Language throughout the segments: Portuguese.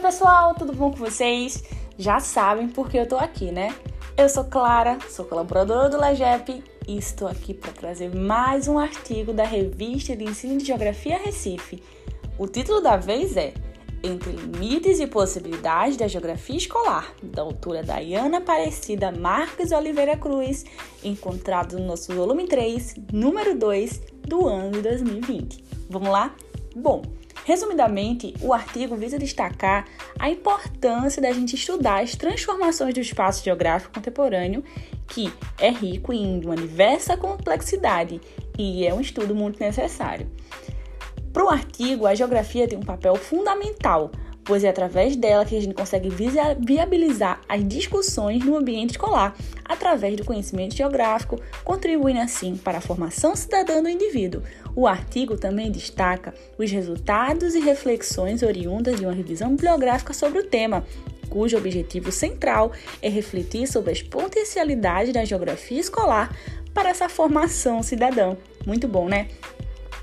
pessoal, tudo bom com vocês? Já sabem porque eu tô aqui, né? Eu sou Clara, sou colaboradora do LEGEP e estou aqui para trazer mais um artigo da revista de ensino de Geografia Recife. O título da vez é Entre Limites e Possibilidades da Geografia Escolar, da autora Dayana Aparecida Marques Oliveira Cruz, encontrado no nosso volume 3, número 2 do ano de 2020. Vamos lá? Bom, Resumidamente, o artigo visa destacar a importância da gente estudar as transformações do espaço geográfico contemporâneo, que é rico em uma diversa complexidade e é um estudo muito necessário. Para o artigo, a geografia tem um papel fundamental pois é através dela que a gente consegue viabilizar as discussões no ambiente escolar, através do conhecimento geográfico, contribuindo assim para a formação cidadã do indivíduo. O artigo também destaca os resultados e reflexões oriundas de uma revisão bibliográfica sobre o tema, cujo objetivo central é refletir sobre as potencialidades da geografia escolar para essa formação cidadã. Muito bom, né?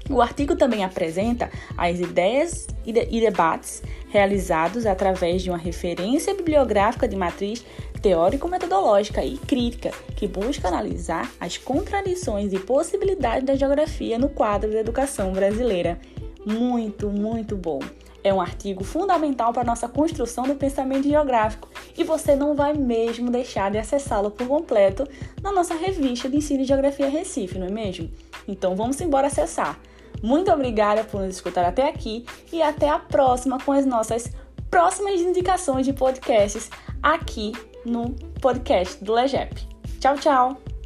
O artigo também apresenta as ideias e, debates realizados através de uma referência bibliográfica de matriz teórico-metodológica e crítica, que busca analisar as contradições e possibilidades da geografia no quadro da educação brasileira. Muito, muito bom. É um artigo fundamental para a nossa construção do pensamento geográfico e você não vai mesmo deixar de acessá-lo por completo na nossa revista de ensino de Geografia Recife, não é mesmo? Então vamos embora acessar. Muito obrigada por nos escutar até aqui e até a próxima com as nossas próximas indicações de podcasts aqui no podcast do Legep. Tchau, tchau!